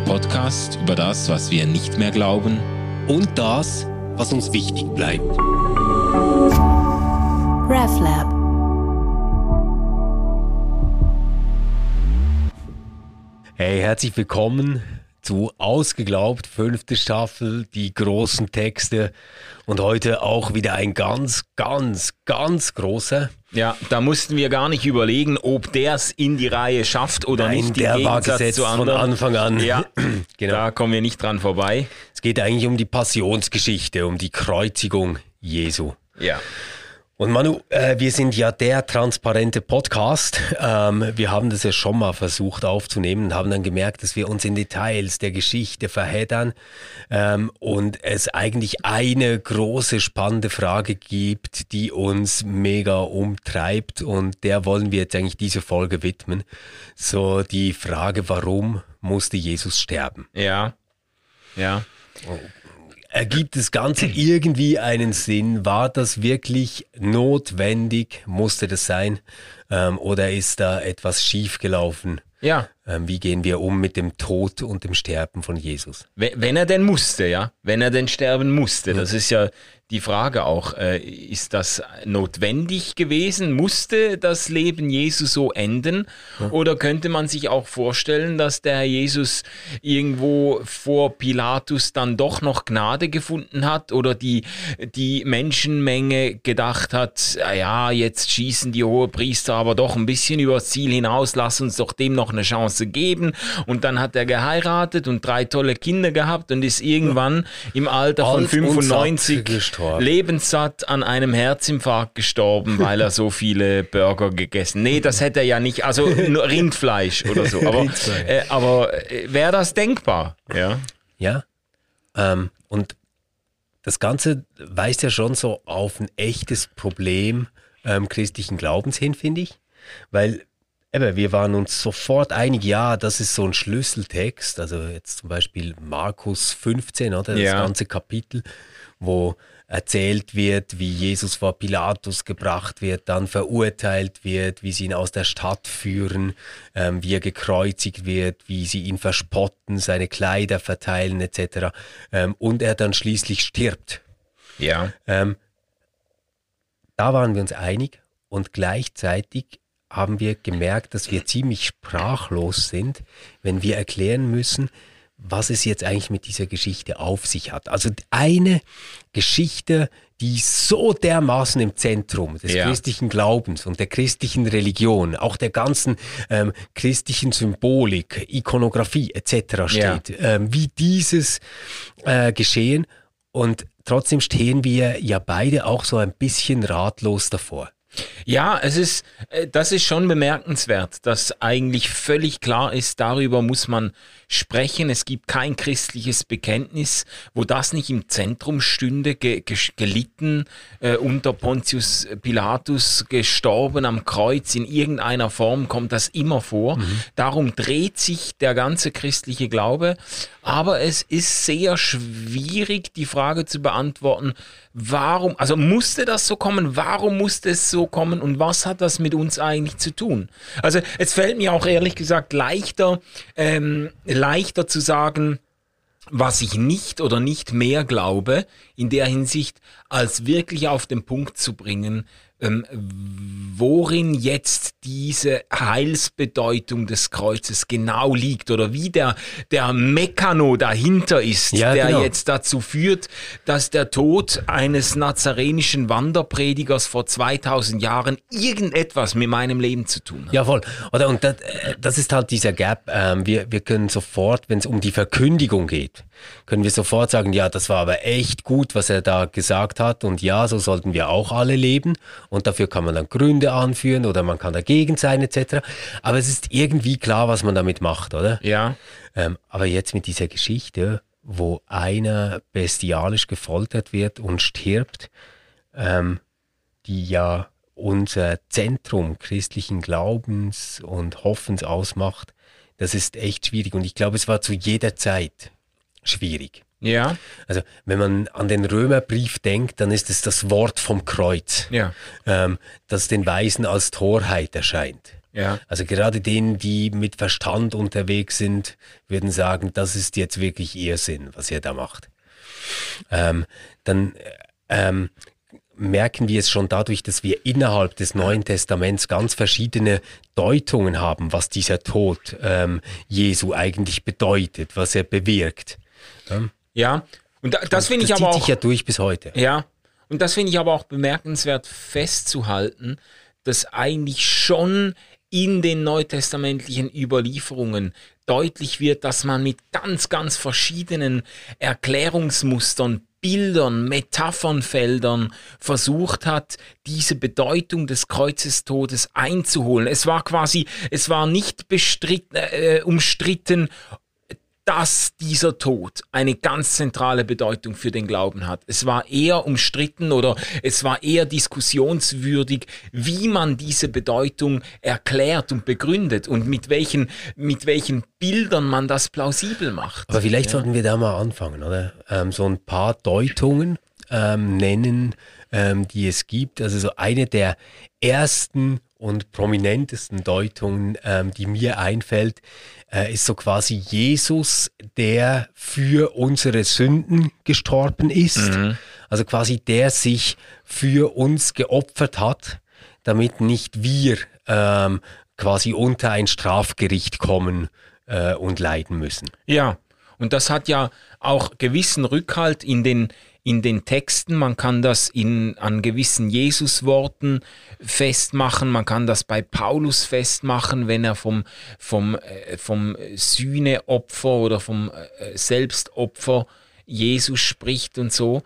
Der Podcast über das, was wir nicht mehr glauben und das, was uns wichtig bleibt. RefLab. Hey, herzlich willkommen zu Ausgeglaubt, fünfte Staffel, die großen Texte und heute auch wieder ein ganz, ganz, ganz großer. Ja, da mussten wir gar nicht überlegen, ob der es in die Reihe schafft oder Nein, nicht. der war gesetzt zu von Anfang an. Ja, genau. da kommen wir nicht dran vorbei. Es geht eigentlich um die Passionsgeschichte, um die Kreuzigung Jesu. Ja. Und Manu, äh, wir sind ja der transparente Podcast. Ähm, wir haben das ja schon mal versucht aufzunehmen und haben dann gemerkt, dass wir uns in Details der Geschichte verheddern ähm, und es eigentlich eine große spannende Frage gibt, die uns mega umtreibt und der wollen wir jetzt eigentlich diese Folge widmen. So die Frage, warum musste Jesus sterben? Ja, ja. Oh ergibt das Ganze irgendwie einen Sinn? War das wirklich notwendig? Musste das sein? Ähm, oder ist da etwas schiefgelaufen? Ja. Ähm, wie gehen wir um mit dem Tod und dem Sterben von Jesus? Wenn er denn musste, ja. Wenn er denn sterben musste. Das ist ja die Frage auch, äh, ist das notwendig gewesen? Musste das Leben Jesu so enden? Oder könnte man sich auch vorstellen, dass der Jesus irgendwo vor Pilatus dann doch noch Gnade gefunden hat oder die, die Menschenmenge gedacht hat, ah ja, jetzt schießen die Hohepriester aber doch ein bisschen übers Ziel hinaus, lass uns doch dem noch eine Chance geben. Und dann hat er geheiratet und drei tolle Kinder gehabt und ist irgendwann im Alter von 95 lebenssatt an einem Herzinfarkt gestorben, weil er so viele Burger gegessen. Nee, das hätte er ja nicht, also Rindfleisch oder so. Aber, äh, aber äh, wäre das denkbar? Ja. Ja. Ähm, und das Ganze weist ja schon so auf ein echtes Problem ähm, christlichen Glaubens hin, finde ich. Weil eben, wir waren uns sofort einig, ja, das ist so ein Schlüsseltext. Also jetzt zum Beispiel Markus 15, oder? Das ja. ganze Kapitel, wo erzählt wird, wie Jesus vor Pilatus gebracht wird, dann verurteilt wird, wie sie ihn aus der Stadt führen, ähm, wie er gekreuzigt wird, wie sie ihn verspotten, seine Kleider verteilen etc. Ähm, und er dann schließlich stirbt. Ja. Ähm, da waren wir uns einig und gleichzeitig haben wir gemerkt, dass wir ziemlich sprachlos sind, wenn wir erklären müssen, was es jetzt eigentlich mit dieser Geschichte auf sich hat. Also eine Geschichte, die so dermaßen im Zentrum des ja. christlichen Glaubens und der christlichen Religion, auch der ganzen ähm, christlichen Symbolik, Ikonografie etc. steht, ja. ähm, wie dieses äh, geschehen. Und trotzdem stehen wir ja beide auch so ein bisschen ratlos davor. Ja, es ist, äh, das ist schon bemerkenswert, dass eigentlich völlig klar ist, darüber muss man sprechen. Es gibt kein christliches Bekenntnis, wo das nicht im Zentrum stünde, ge, ge, gelitten äh, unter Pontius Pilatus, gestorben am Kreuz. In irgendeiner Form kommt das immer vor. Mhm. Darum dreht sich der ganze christliche Glaube. Aber es ist sehr schwierig, die Frage zu beantworten, warum, also musste das so kommen? Warum musste es so kommen? Und was hat das mit uns eigentlich zu tun? Also es fällt mir auch ehrlich gesagt leichter, ähm, leichter zu sagen, was ich nicht oder nicht mehr glaube, in der Hinsicht, als wirklich auf den Punkt zu bringen, ähm, worin jetzt diese Heilsbedeutung des Kreuzes genau liegt oder wie der, der Mekano dahinter ist, ja, der genau. jetzt dazu führt, dass der Tod eines nazarenischen Wanderpredigers vor 2000 Jahren irgendetwas mit meinem Leben zu tun hat. Ja, voll. Oder, und das, äh, das ist halt dieser Gap. Ähm, wir, wir können sofort, wenn es um die Verkündigung geht, können wir sofort sagen, ja, das war aber echt gut, was er da gesagt hat und ja, so sollten wir auch alle leben und dafür kann man dann Gründe anführen oder man kann dagegen sein etc. Aber es ist irgendwie klar, was man damit macht, oder? Ja. Ähm, aber jetzt mit dieser Geschichte, wo einer bestialisch gefoltert wird und stirbt, ähm, die ja unser Zentrum christlichen Glaubens und Hoffens ausmacht, das ist echt schwierig. Und ich glaube, es war zu jeder Zeit schwierig. Ja. Also wenn man an den Römerbrief denkt, dann ist es das Wort vom Kreuz, ja. ähm, das den Weisen als Torheit erscheint. Ja. Also gerade denen, die mit Verstand unterwegs sind, würden sagen, das ist jetzt wirklich ihr Sinn, was ihr da macht. Ähm, dann ähm, merken wir es schon dadurch, dass wir innerhalb des Neuen Testaments ganz verschiedene Deutungen haben, was dieser Tod ähm, Jesu eigentlich bedeutet, was er bewirkt. Ähm, ja, und da, das finde ich aber auch. Das zieht sich ja durch bis heute. Ja, und das finde ich aber auch bemerkenswert festzuhalten, dass eigentlich schon in den neutestamentlichen Überlieferungen deutlich wird, dass man mit ganz, ganz verschiedenen Erklärungsmustern, Bildern, Metaphernfeldern versucht hat, diese Bedeutung des Kreuzestodes einzuholen. Es war quasi, es war nicht bestritten, äh, umstritten, dass dieser Tod eine ganz zentrale Bedeutung für den Glauben hat. Es war eher umstritten oder es war eher diskussionswürdig, wie man diese Bedeutung erklärt und begründet und mit welchen, mit welchen Bildern man das plausibel macht. Aber vielleicht ja. sollten wir da mal anfangen, oder? Ähm, so ein paar Deutungen ähm, nennen, ähm, die es gibt. Also so eine der ersten und prominentesten Deutungen, ähm, die mir einfällt, äh, ist so quasi Jesus, der für unsere Sünden gestorben ist. Mhm. Also quasi der sich für uns geopfert hat, damit nicht wir ähm, quasi unter ein Strafgericht kommen äh, und leiden müssen. Ja, und das hat ja auch gewissen Rückhalt in den in den Texten, man kann das in, an gewissen Jesusworten festmachen, man kann das bei Paulus festmachen, wenn er vom, vom, äh, vom Sühneopfer oder vom äh, Selbstopfer Jesus spricht und so.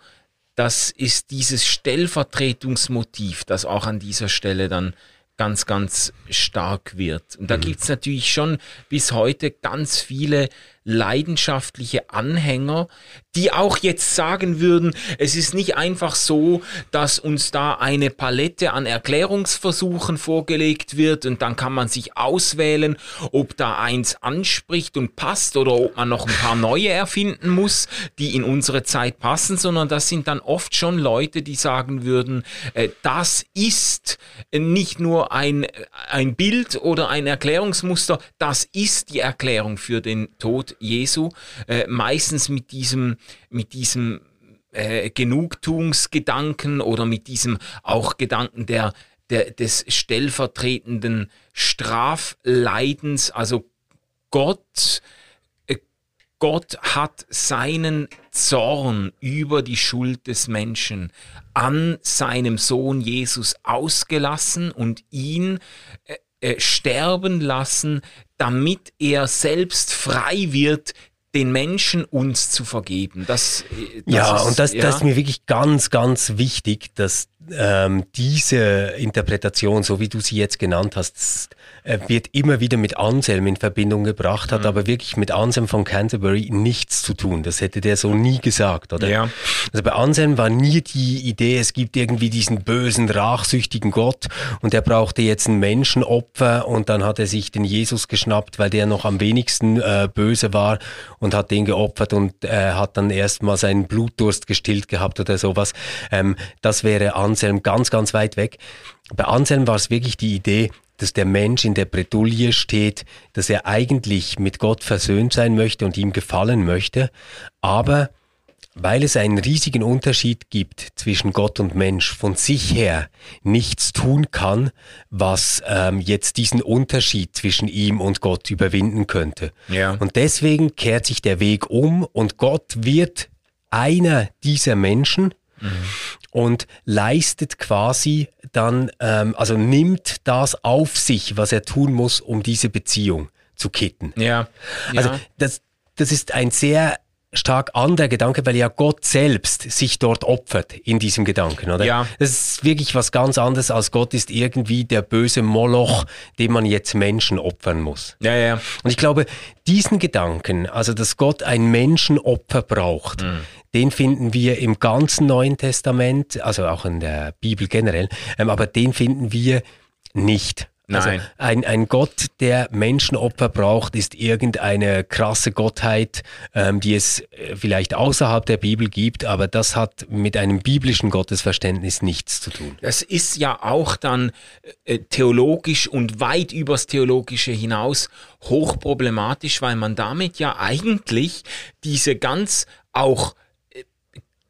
Das ist dieses Stellvertretungsmotiv, das auch an dieser Stelle dann ganz, ganz stark wird. Und da mhm. gibt es natürlich schon bis heute ganz viele leidenschaftliche Anhänger, die auch jetzt sagen würden, es ist nicht einfach so, dass uns da eine Palette an Erklärungsversuchen vorgelegt wird und dann kann man sich auswählen, ob da eins anspricht und passt oder ob man noch ein paar neue erfinden muss, die in unsere Zeit passen, sondern das sind dann oft schon Leute, die sagen würden, äh, das ist nicht nur ein, ein Bild oder ein Erklärungsmuster, das ist die Erklärung für den Tod Jesu, äh, meistens mit diesem, mit diesem äh, Genugtuungsgedanken oder mit diesem auch Gedanken der, der, des stellvertretenden Strafleidens. Also Gott, äh, Gott hat seinen Zorn über die Schuld des Menschen an seinem Sohn Jesus ausgelassen und ihn äh, äh, sterben lassen, damit er selbst frei wird, den Menschen uns zu vergeben. Das, äh, das ja, ist, und das, ja. das ist mir wirklich ganz, ganz wichtig, dass ähm, diese Interpretation, so wie du sie jetzt genannt hast, äh, wird immer wieder mit Anselm in Verbindung gebracht, hat mhm. aber wirklich mit Anselm von Canterbury nichts zu tun. Das hätte der so nie gesagt, oder? Ja. Also bei Anselm war nie die Idee, es gibt irgendwie diesen bösen, rachsüchtigen Gott und der brauchte jetzt ein Menschenopfer und dann hat er sich den Jesus geschnappt, weil der noch am wenigsten äh, böse war und hat den geopfert und äh, hat dann erstmal seinen Blutdurst gestillt gehabt oder sowas. Ähm, das wäre Anselm ganz, ganz weit weg. Bei Anselm war es wirklich die Idee, dass der Mensch in der Bredouille steht, dass er eigentlich mit Gott versöhnt sein möchte und ihm gefallen möchte, aber weil es einen riesigen Unterschied gibt zwischen Gott und Mensch, von sich her nichts tun kann, was ähm, jetzt diesen Unterschied zwischen ihm und Gott überwinden könnte. Ja. Und deswegen kehrt sich der Weg um und Gott wird einer dieser Menschen, Mhm. und leistet quasi dann, ähm, also nimmt das auf sich, was er tun muss, um diese Beziehung zu kitten. Ja. Also das, das ist ein sehr stark anderer Gedanke, weil ja Gott selbst sich dort opfert in diesem Gedanken, oder? Ja. Das ist wirklich was ganz anderes als Gott ist irgendwie der böse Moloch, dem man jetzt Menschen opfern muss. Ja, ja. Und ich glaube, diesen Gedanken, also dass Gott ein Menschenopfer braucht, mhm. Den finden wir im ganzen Neuen Testament, also auch in der Bibel generell, ähm, aber den finden wir nicht Also Nein. ein, ein Gott, der Menschenopfer braucht, ist irgendeine krasse Gottheit, ähm, die es äh, vielleicht außerhalb der Bibel gibt, aber das hat mit einem biblischen Gottesverständnis nichts zu tun. Das ist ja auch dann äh, theologisch und weit übers Theologische hinaus hochproblematisch, weil man damit ja eigentlich diese ganz auch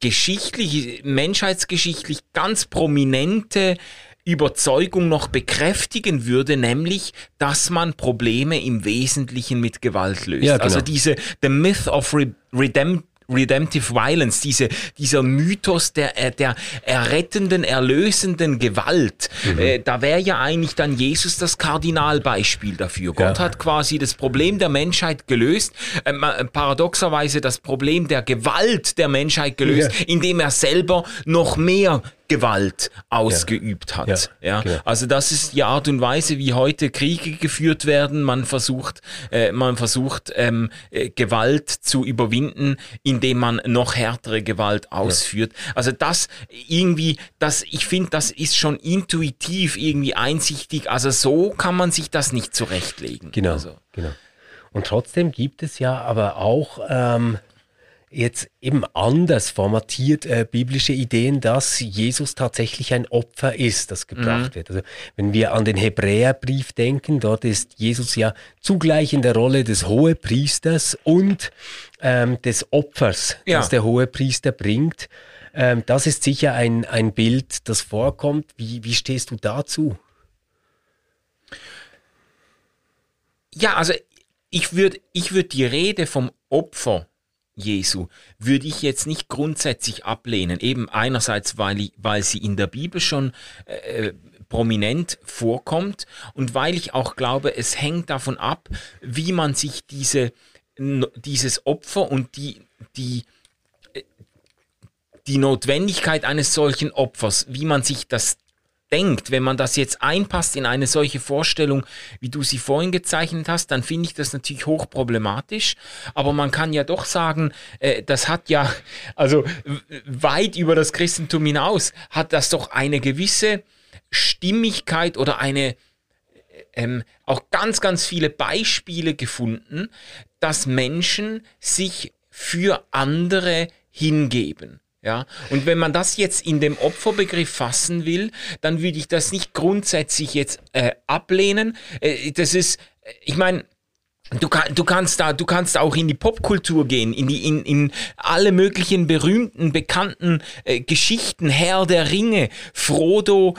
geschichtlich, menschheitsgeschichtlich ganz prominente Überzeugung noch bekräftigen würde, nämlich, dass man Probleme im Wesentlichen mit Gewalt löst. Ja, genau. Also diese The Myth of Re Redemption Redemptive Violence, diese, dieser Mythos der, äh, der errettenden, erlösenden Gewalt, Mhm. äh, da wäre ja eigentlich dann Jesus das Kardinalbeispiel dafür. Gott hat quasi das Problem der Menschheit gelöst, äh, ma- paradoxerweise das Problem der Gewalt der Menschheit gelöst, Ja. indem er selber noch mehr Gewalt ausgeübt hat. Ja, Ja, genau. Also das ist die Art und Weise, wie heute Kriege geführt werden. Man versucht, äh, man versucht ähm, äh, Gewalt zu überwinden, indem man noch härtere Gewalt ausführt. Also das irgendwie, das, ich finde, das ist schon intuitiv irgendwie einsichtig. Also so kann man sich das nicht zurechtlegen. Genau, Also, genau. Und trotzdem gibt es ja aber auch ähm, jetzt eben anders formatiert äh, biblische Ideen, dass Jesus tatsächlich ein Opfer ist, das gebracht wird. Also wenn wir an den Hebräerbrief denken, dort ist Jesus ja zugleich in der Rolle des Hohepriesters und ähm, des Opfers, Ja. das der Hohepriester bringt. Ähm, das ist sicher ein, ein Bild, das vorkommt. Wie, wie stehst du dazu? Ja, also ich würde ich würd die Rede vom Opfer Jesu, würde ich jetzt nicht grundsätzlich ablehnen. Eben einerseits, weil, weil sie in der Bibel schon äh, prominent vorkommt und weil ich auch glaube, es hängt davon ab, wie man sich diese, dieses Opfer und die, die, äh, die Notwendigkeit eines solchen Opfers, wie man sich das denkt, wenn man das jetzt einpasst in eine solche Vorstellung, wie du sie vorhin gezeichnet hast, dann finde ich das natürlich hochproblematisch. Aber man kann ja doch sagen, äh, das hat ja, also weit über das Christentum hinaus, hat das doch eine gewisse Stimmigkeit oder eine ähm, auch ganz, ganz viele Beispiele gefunden, dass Menschen sich für andere hingeben. Ja, und wenn man das jetzt in dem Opferbegriff fassen will, dann würde ich das nicht grundsätzlich jetzt äh, ablehnen. Äh, das ist, äh, ich meine, Du, kann, du kannst da, du kannst auch in die Popkultur gehen, in die, in, in alle möglichen berühmten, bekannten äh, Geschichten. Herr der Ringe, Frodo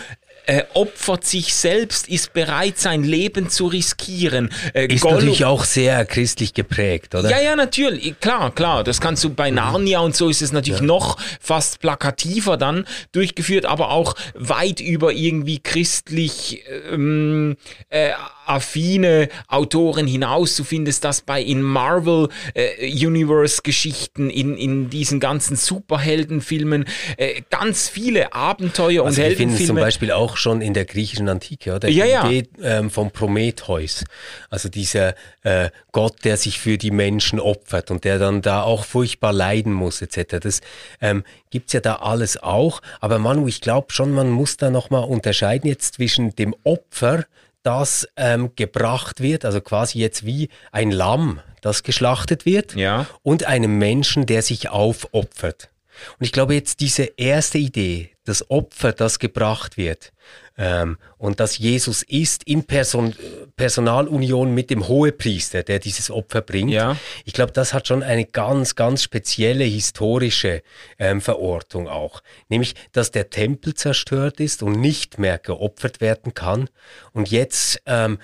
äh, opfert sich selbst, ist bereit, sein Leben zu riskieren. Äh, Ist Gollum- natürlich auch sehr christlich geprägt, oder? ja, ja, natürlich, klar, klar. Das kannst du bei Narnia und so ist es natürlich noch fast plakativer dann durchgeführt, aber auch weit über irgendwie christlich ähm, äh, affine Autoren hinaus. Du findest das bei in Marvel äh, Universe Geschichten, in, in diesen ganzen Superheldenfilmen, äh, ganz viele Abenteuer und Also wir finden es zum Heldenfilme. Beispiel auch schon in der griechischen Antike, oder? Ja, ja. Idee ähm, vom Prometheus, also dieser äh, Gott, der sich für die Menschen opfert und der dann da auch furchtbar leiden muss, etc. Das ähm, gibt's ja da alles auch. Aber Manu, ich glaube schon, man muss da nochmal unterscheiden jetzt zwischen dem Opfer, das ähm, gebracht wird, also quasi jetzt wie ein Lamm, das geschlachtet wird, Ja. und einem Menschen, der sich aufopfert. Und ich glaube jetzt diese erste Idee, das Opfer, das gebracht wird ähm, und dass Jesus ist in Person, Personalunion mit dem Hohepriester, der dieses Opfer bringt. Ja. Ich glaube, das hat schon eine ganz, ganz spezielle historische ähm, Verortung auch. Nämlich, dass der Tempel zerstört ist und nicht mehr geopfert werden kann. Und jetzt ähm,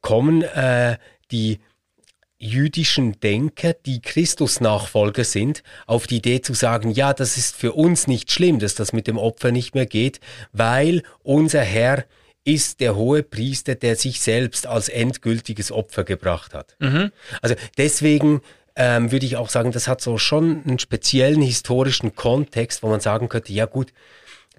kommen äh, die jüdischen Denker, die Christus-Nachfolger sind, auf die Idee zu sagen, ja, das ist für uns nicht schlimm, dass das mit dem Opfer nicht mehr geht, weil unser Herr ist der hohe Priester, der sich selbst als endgültiges Opfer gebracht hat. Also deswegen ähm, würde ich auch sagen, das hat so schon einen speziellen historischen Kontext, wo man sagen könnte, ja gut,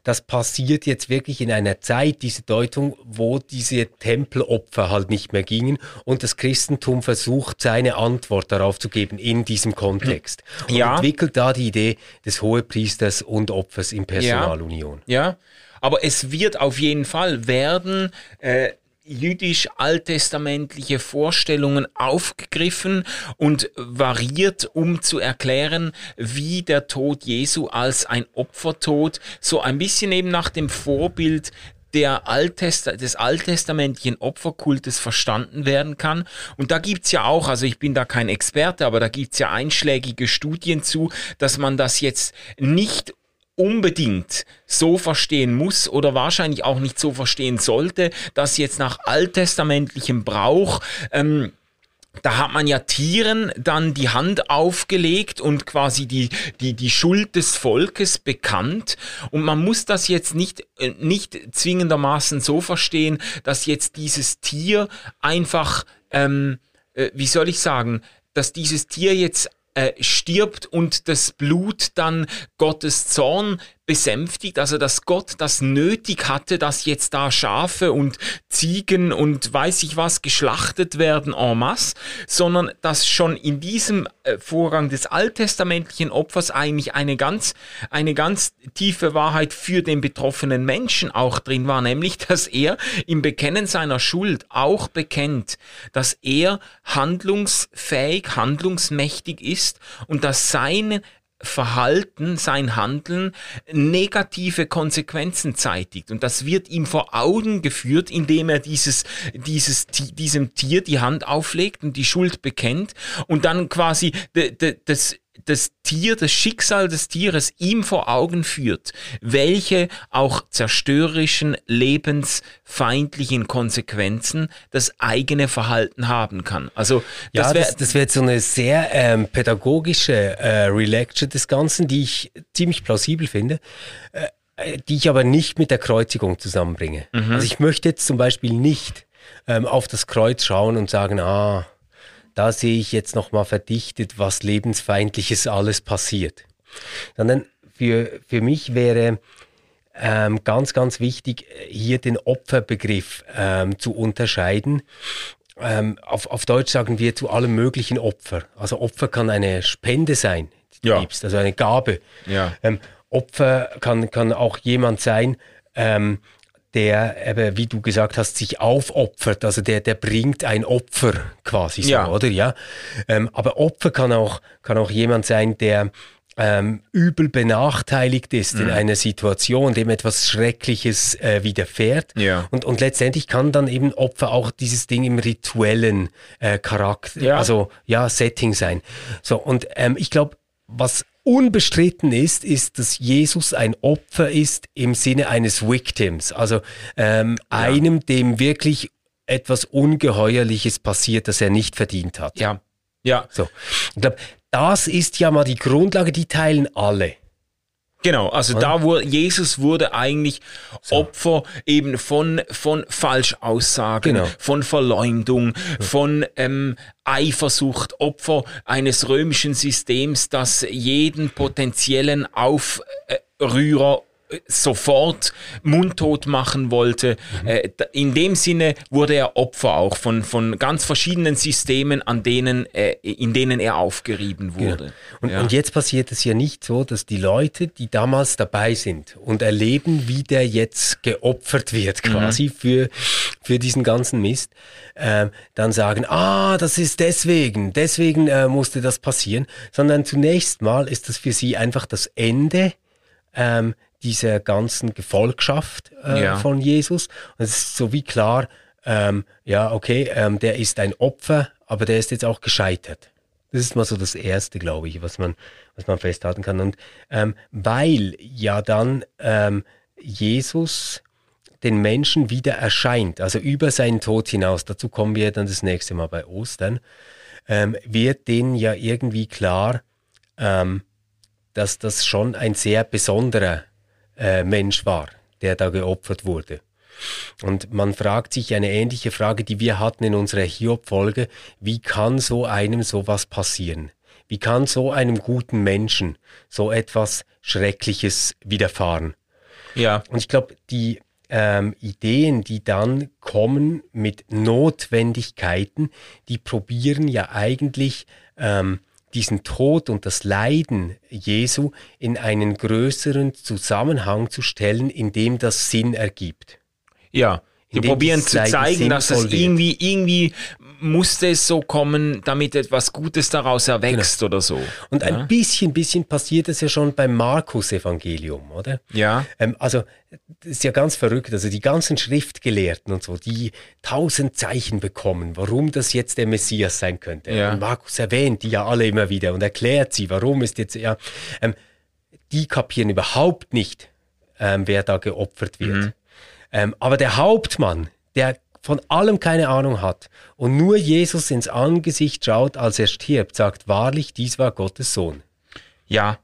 das passiert jetzt wirklich in einer Zeit, diese Deutung, wo diese Tempelopfer halt nicht mehr gingen und das Christentum versucht, seine Antwort darauf zu geben in diesem Kontext. Und Ja. entwickelt da die Idee des Hohepriesters und Opfers in Personalunion. Ja, Aber es wird auf jeden Fall werden äh, jüdisch-alttestamentliche Vorstellungen aufgegriffen und variiert, um zu erklären, wie der Tod Jesu als ein Opfertod so ein bisschen eben nach dem Vorbild der Alttest des alttestamentlichen Opferkultes verstanden werden kann. Und da gibt's ja auch, also ich bin da kein Experte, aber da gibt's ja einschlägige Studien zu, dass man das jetzt nicht unbedingt so verstehen muss oder wahrscheinlich auch nicht so verstehen sollte, dass jetzt nach alttestamentlichem Brauch ähm, da hat man ja Tieren dann die Hand aufgelegt und quasi die, die, die Schuld des Volkes bekannt. Und man muss das jetzt nicht, äh, nicht zwingendermaßen so verstehen, dass jetzt dieses Tier einfach, ähm, äh, wie soll ich sagen, dass dieses Tier jetzt äh, stirbt und das Blut dann Gottes Zorn besänftigt, also dass Gott das nötig hatte, dass jetzt da Schafe und Ziegen und weiß ich was geschlachtet werden en masse, sondern dass schon in diesem äh, Vorgang des alttestamentlichen Opfers eigentlich eine ganz, eine ganz tiefe Wahrheit für den betroffenen Menschen auch drin war, nämlich, dass er im Bekennen seiner Schuld auch bekennt, dass er handlungsfähig, handlungsmächtig ist und dass seine Verhalten, sein Handeln negative Konsequenzen zeitigt. Und das wird ihm vor Augen geführt, indem er dieses, dieses, diesem Tier die Hand auflegt und die Schuld bekennt und dann quasi das das Tier, das Schicksal des Tieres ihm vor Augen führt, welche auch zerstörerischen, lebensfeindlichen Konsequenzen das eigene Verhalten haben kann. Also das ja, wäre das, wär jetzt so eine sehr ähm, pädagogische äh, Relecture des Ganzen, die ich ziemlich plausibel finde. Äh, die ich aber nicht mit der Kreuzigung zusammenbringe. Mhm. Also ich möchte jetzt zum Beispiel nicht ähm, auf das Kreuz schauen und sagen, ah, da sehe ich jetzt nochmal verdichtet, was lebensfeindliches alles passiert. Sondern für, für mich wäre ähm, ganz, ganz wichtig, hier den Opferbegriff ähm, zu unterscheiden. Ähm, auf, auf Deutsch sagen wir zu allem möglichen Opfer. Also Opfer kann eine Spende sein, die du ja. gibst, also eine Gabe. Ja. Ähm, Opfer kann, kann auch jemand sein, ähm, der, eben, wie du gesagt hast, sich aufopfert, also der, der bringt ein Opfer quasi so, ja. oder? Ja. Ähm, aber Opfer kann auch, kann auch jemand sein, der ähm, übel benachteiligt ist mhm. in einer Situation, dem etwas Schreckliches äh, widerfährt. Ja. Und, und letztendlich kann dann eben Opfer auch dieses Ding im rituellen äh, Charakter, ja. also ja, Setting sein. So, und ähm, ich glaube, was unbestritten ist, ist, dass Jesus ein Opfer ist im Sinne eines Victims, also ähm, ja. einem, dem wirklich etwas Ungeheuerliches passiert, das er nicht verdient hat. Ja, ja. So, ich glaube, das ist ja mal die Grundlage, die teilen alle. Genau, also ja. da wurde Jesus wurde eigentlich so. Opfer eben von von Falschaussagen, genau. von Verleumdung, ja. von ähm, Eifersucht, Opfer eines römischen Systems, das jeden potenziellen Aufrührer sofort mundtot machen wollte. Mhm. Äh, in dem Sinne wurde er Opfer auch von, von ganz verschiedenen Systemen, an denen, in denen er aufgerieben wurde. Genau. Und, ja. und jetzt passiert es ja nicht so, dass die Leute, die damals dabei sind und erleben, wie der jetzt geopfert wird quasi mhm. für, für diesen ganzen Mist, äh, dann sagen, ah, das ist deswegen, deswegen äh, musste das passieren, sondern zunächst mal ist das für sie einfach das Ende ähm, dieser ganzen Gefolgschaft äh, ja. von Jesus. Und es ist so wie klar, ähm, ja, okay, ähm, der ist ein Opfer, aber der ist jetzt auch gescheitert. Das ist mal so das Erste, glaube ich, was man, was man festhalten kann. Und ähm, weil ja dann ähm, Jesus den Menschen wieder erscheint, also über seinen Tod hinaus, dazu kommen wir dann das nächste Mal bei Ostern, ähm, wird denen ja irgendwie klar, ähm, dass das schon ein sehr besonderer äh, Mensch war, der da geopfert wurde. Und man fragt sich eine ähnliche Frage, die wir hatten in unserer Hiob-Folge, wie kann so einem sowas passieren? Wie kann so einem guten Menschen so etwas Schreckliches widerfahren? Ja. Und ich glaube, die ähm, Ideen, die dann kommen mit Notwendigkeiten, die probieren ja eigentlich ähm, diesen Tod und das Leiden Jesu in einen größeren Zusammenhang zu stellen, in dem das Sinn ergibt. Ja, wir probieren zu zeigen, dass es irgendwie, irgendwie musste es so kommen, damit etwas Gutes daraus erwächst genau. oder so. Und ja? ein bisschen, bisschen passiert es ja schon beim Markus-Evangelium, oder? Ja. Ähm, also, das ist ja ganz verrückt. Also, die ganzen Schriftgelehrten und so, die tausend Zeichen bekommen, warum das jetzt der Messias sein könnte. Ja. Und Markus erwähnt die ja alle immer wieder und erklärt sie, warum ist jetzt, ja, ähm, die kapieren überhaupt nicht, ähm, wer da geopfert wird. Mhm. Ähm, aber der Hauptmann, der von allem keine Ahnung hat und nur Jesus ins Angesicht schaut, als er stirbt, sagt wahrlich, dies war Gottes Sohn. Ja,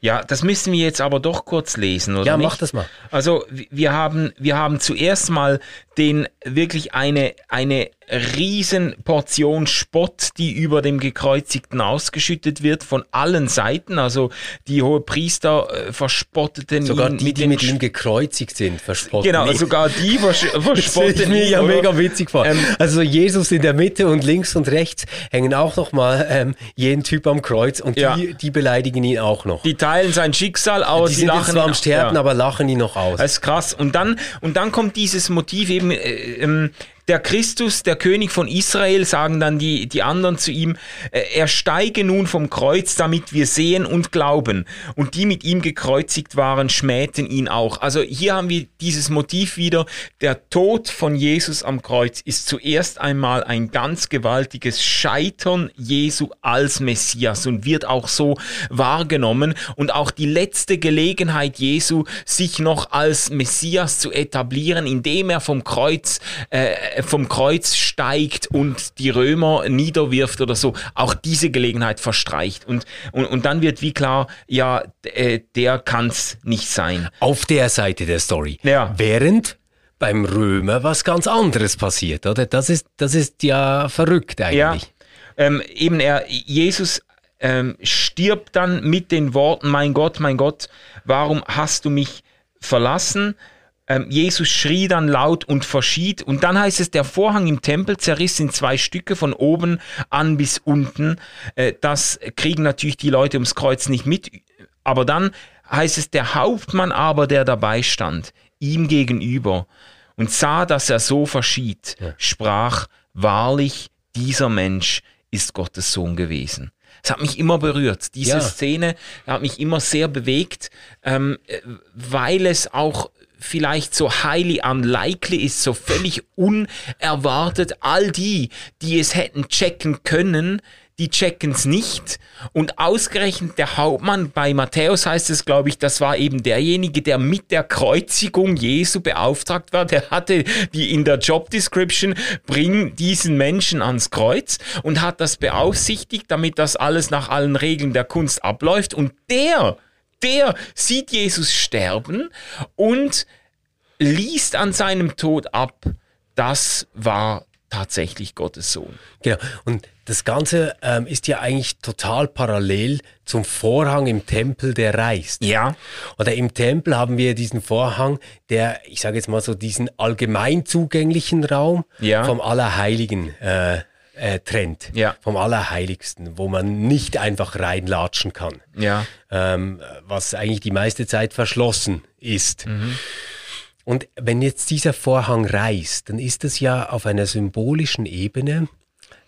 ja, das müssen wir jetzt aber doch kurz lesen, oder? Ja, nicht? mach das mal. Also wir haben, wir haben zuerst mal den wirklich eine, eine riesen Portion Spott, die über dem Gekreuzigten ausgeschüttet wird von allen Seiten. Also die hohe Priester äh, verspotteten sogar ihn. Sogar die, die mit ihm gekreuzigt sind, verspotten Genau, ihn. sogar die vers verspotten ihn. mir ja mega witzig vor. Ähm, also Jesus in der Mitte und links und rechts hängen auch noch mal ähm, jeden Typ am Kreuz und ja. die, die beleidigen ihn auch noch. Die teilen sein Schicksal aus. Die, die sind lachen zwar am Sterben, ja. aber lachen ihn noch aus. Das ist krass. Und dann, und dann kommt dieses Motiv eben, äh, ähm, der Christus, der König von Israel, sagen dann die, die anderen zu ihm, äh, er steige nun vom Kreuz, damit wir sehen und glauben. Und die mit ihm gekreuzigt waren, schmähten ihn auch. Also hier haben wir dieses Motiv wieder, der Tod von Jesus am Kreuz ist zuerst einmal ein ganz gewaltiges Scheitern Jesu als Messias und wird auch so wahrgenommen. Und auch die letzte Gelegenheit Jesu, sich noch als Messias zu etablieren, indem er vom Kreuz äh, vom Kreuz steigt und die Römer niederwirft oder so, auch diese Gelegenheit verstreicht. Und, und, und dann wird wie klar, ja, äh, der kann es nicht sein. Auf der Seite der Story. Ja. Während beim Römer was ganz anderes passiert, oder? Das ist, das ist ja verrückt eigentlich. Ja. Ähm, eben er, Jesus ähm, stirbt dann mit den Worten, mein Gott, mein Gott, warum hast du mich verlassen? Ähm, Jesus schrie dann laut und verschied. Und dann heißt es, der Vorhang im Tempel zerriss in zwei Stücke von oben an bis unten. Äh, das kriegen natürlich die Leute ums Kreuz nicht mit. Aber dann heißt es, der Hauptmann aber, der dabei stand, ihm gegenüber und sah, dass er so verschied, ja. sprach, wahrlich, dieser Mensch ist Gottes Sohn gewesen. Es hat mich immer berührt. Diese ja. Szene hat mich immer sehr bewegt, ähm, äh, weil es auch vielleicht so highly unlikely ist, so völlig unerwartet. All die, die es hätten checken können, die checken es nicht. Und ausgerechnet der Hauptmann bei Matthäus heißt es, glaube ich, das war eben derjenige, der mit der Kreuzigung Jesu beauftragt war. Der hatte die in der Job Description, bring diesen Menschen ans Kreuz und hat das beaufsichtigt, damit das alles nach allen Regeln der Kunst abläuft. Und der, der sieht Jesus sterben und liest an seinem Tod ab, das war tatsächlich Gottes Sohn. Genau. Und das Ganze ähm, ist ja eigentlich total parallel zum Vorhang im Tempel, der reißt. Ja. Oder im Tempel haben wir diesen Vorhang, der, ich sage jetzt mal so, diesen allgemein zugänglichen Raum ja. vom Allerheiligen äh, äh, trennt. Ja. Vom Allerheiligsten, wo man nicht einfach reinlatschen kann. Ja. Ähm, was eigentlich die meiste Zeit verschlossen ist. Mhm. Und wenn jetzt dieser Vorhang reißt, dann ist es ja auf einer symbolischen Ebene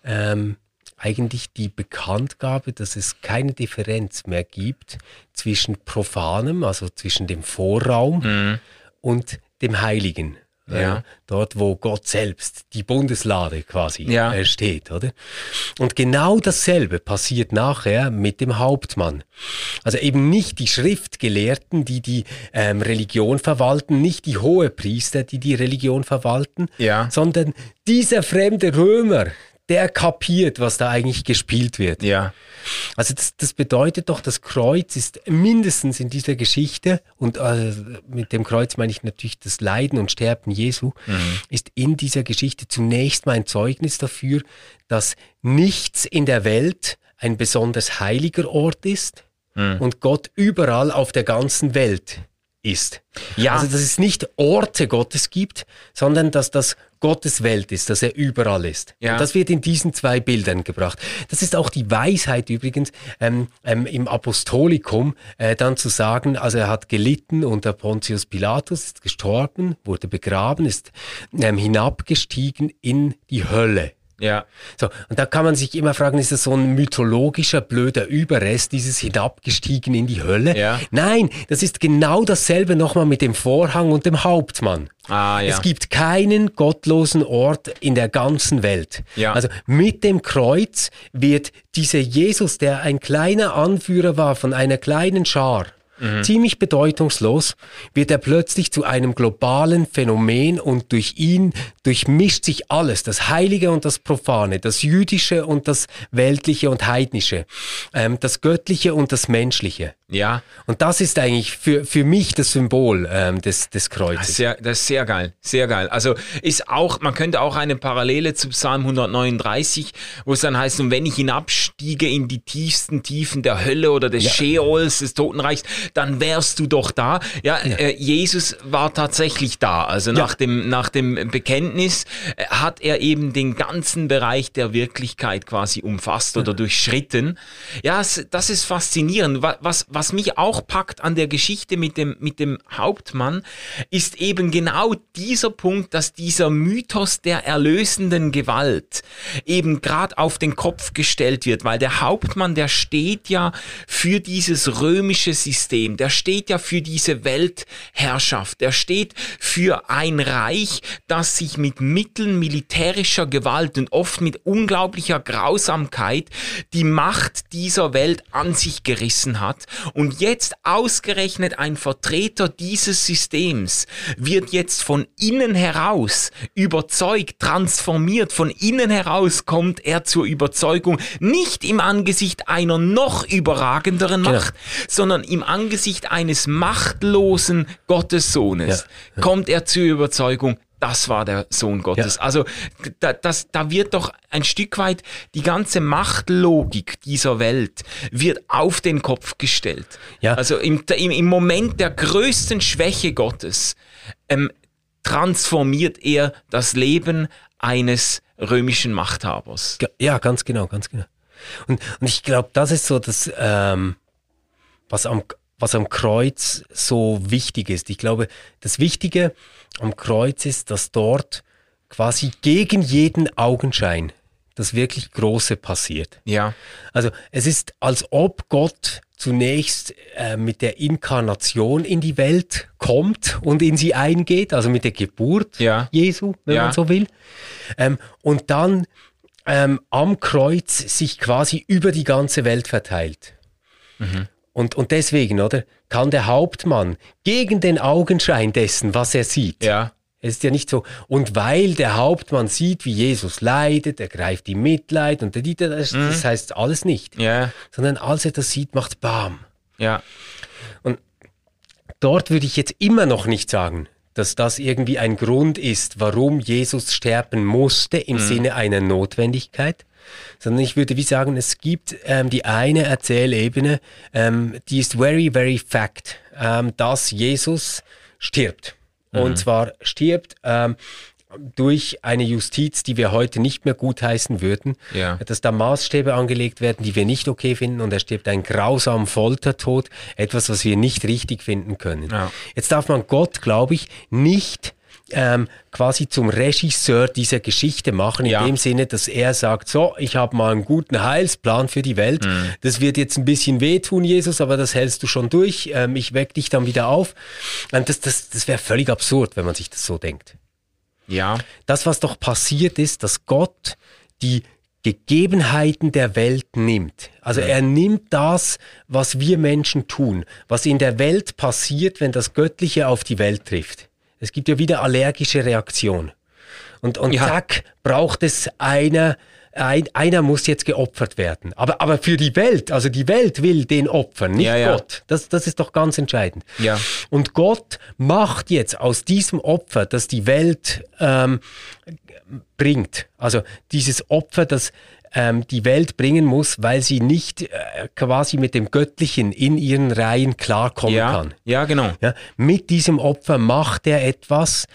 ähm, eigentlich die Bekanntgabe, dass es keine Differenz mehr gibt zwischen Profanem, also zwischen dem Vorraum mhm. und dem Heiligen. Ja. Dort, wo Gott selbst, die Bundeslade quasi ja. äh, steht, oder? Und genau dasselbe passiert nachher mit dem Hauptmann. Also eben nicht die Schriftgelehrten, die die ähm, Religion verwalten, nicht die Hohepriester, die die Religion verwalten, ja. sondern dieser fremde Römer, der kapiert, was da eigentlich gespielt wird. Ja. Also das, das bedeutet doch, das Kreuz ist mindestens in dieser Geschichte, und äh, mit dem Kreuz meine ich natürlich das Leiden und Sterben Jesu, mhm. ist in dieser Geschichte zunächst mal ein Zeugnis dafür, dass nichts in der Welt ein besonders heiliger Ort ist mhm. und Gott überall auf der ganzen Welt ist. Ja. Also dass es nicht Orte Gottes gibt, sondern dass das Gottes Welt ist, dass er überall ist. Ja. Und das wird in diesen zwei Bildern gebracht. Das ist auch die Weisheit übrigens ähm, ähm, im Apostolikum, äh, dann zu sagen, also er hat gelitten unter Pontius Pilatus, ist gestorben, wurde begraben, ist ähm, hinabgestiegen in die Hölle. Ja. So, und da kann man sich immer fragen, ist das so ein mythologischer, blöder Überrest, dieses hinabgestiegen in die Hölle? Ja. Nein, das ist genau dasselbe nochmal mit dem Vorhang und dem Hauptmann. Ah, ja. Es gibt keinen gottlosen Ort in der ganzen Welt. Ja. Also mit dem Kreuz wird dieser Jesus, der ein kleiner Anführer war von einer kleinen Schar, Mhm. ziemlich bedeutungslos, wird er plötzlich zu einem globalen Phänomen und durch ihn durchmischt sich alles, das Heilige und das Profane, das Jüdische und das Weltliche und Heidnische, ähm, das Göttliche und das Menschliche. Ja. Und das ist eigentlich für, für mich das Symbol ähm, des, des Das Kreuzes. ist, sehr, das ist sehr geil, sehr geil. Also ist auch, man könnte auch eine Parallele zu Psalm 139, wo es dann heißt, und wenn ich hinabstiege in die tiefsten Tiefen der Hölle oder des Sheols, des Totenreichs, dann wärst du doch da. Ja, Äh, Jesus war tatsächlich da. Also nach dem, nach dem Bekenntnis äh, hat er eben den ganzen Bereich der Wirklichkeit quasi umfasst oder durchschritten. Ja, das ist faszinierend. Wa- Was, was mich auch packt an der Geschichte mit dem, mit dem Hauptmann, ist eben genau dieser Punkt, dass dieser Mythos der erlösenden Gewalt eben gerade auf den Kopf gestellt wird, weil der Hauptmann, der steht ja für dieses römische System, der steht ja für diese Weltherrschaft, der steht für ein Reich, das sich mit Mitteln militärischer Gewalt und oft mit unglaublicher Grausamkeit die Macht dieser Welt an sich gerissen hat. Und jetzt ausgerechnet ein Vertreter dieses Systems wird jetzt von innen heraus überzeugt, transformiert. Von innen heraus kommt er zur Überzeugung, nicht im Angesicht einer noch überragenderen Genau. Macht, sondern im Angesicht eines machtlosen Gottessohnes Ja, kommt er zur Überzeugung, das war der Sohn Gottes. Also da, das, da wird doch ein Stück weit die ganze Machtlogik dieser Welt wird auf den Kopf gestellt. Ja. Also im, im, im Moment der größten Schwäche Gottes ähm, transformiert er das Leben eines römischen Machthabers. Ja, ganz genau, ganz genau. Und, und ich glaube, das ist so das, ähm, was, am, was am Kreuz so wichtig ist. Ich glaube, das Wichtige am Kreuz ist, dass dort quasi gegen jeden Augenschein das wirklich Große passiert. Ja, Also es ist, als ob Gott zunächst äh, mit der Inkarnation in die Welt kommt und in sie eingeht, also mit der Geburt Ja. Jesu, wenn Ja. man so will. Ähm, und dann ähm, am Kreuz sich quasi über die ganze Welt verteilt. Und, und deswegen, oder, kann der Hauptmann gegen den Augenschein dessen, was er sieht, ja, es ist ja nicht so. Und weil der Hauptmann sieht, wie Jesus leidet, er greift ihm Mitleid und der Dieter, das, das heißt alles nicht. ja, Sondern als er das sieht, macht Bam. ja, Dort würde ich jetzt immer noch nicht sagen, dass das irgendwie ein Grund ist, warum Jesus sterben musste im Sinne einer Notwendigkeit, sondern ich würde wie sagen, es gibt ähm, die eine Erzählebene, ähm, die ist very, very fact, ähm, dass Jesus stirbt. Und zwar stirbt ähm, durch eine Justiz, die wir heute nicht mehr gutheißen würden, Ja. dass da Maßstäbe angelegt werden, die wir nicht okay finden und er stirbt einen grausamen Foltertod, etwas, was wir nicht richtig finden können. Ja. Jetzt darf man Gott, glaube ich, nicht ähm, quasi zum Regisseur dieser Geschichte machen, in Ja. dem Sinne, dass er sagt, so, ich habe mal einen guten Heilsplan für die Welt. Mhm. Das wird jetzt ein bisschen wehtun, Jesus, aber das hältst du schon durch. Ähm, ich weck dich dann wieder auf. Ähm, das das, das wäre völlig absurd, wenn man sich das so denkt. ja, Das, was doch passiert ist, dass Gott die Gegebenheiten der Welt nimmt. Also er nimmt das, was wir Menschen tun, was in der Welt passiert, wenn das Göttliche auf die Welt trifft. Es gibt ja wieder allergische Reaktion. Und, und Ja. zack, braucht es einer, ein, einer muss jetzt geopfert werden. Aber, aber für die Welt, also die Welt will den opfern, nicht Ja, ja. Gott. Das, das ist doch ganz entscheidend. Ja. Und Gott macht jetzt aus diesem Opfer, das die Welt ähm, bringt, also dieses Opfer, das ähm, die Welt bringen muss, weil sie nicht äh, quasi mit dem Göttlichen in ihren Reihen klarkommen ja, kann. ja, genau. Ja, mit diesem Opfer macht er etwas,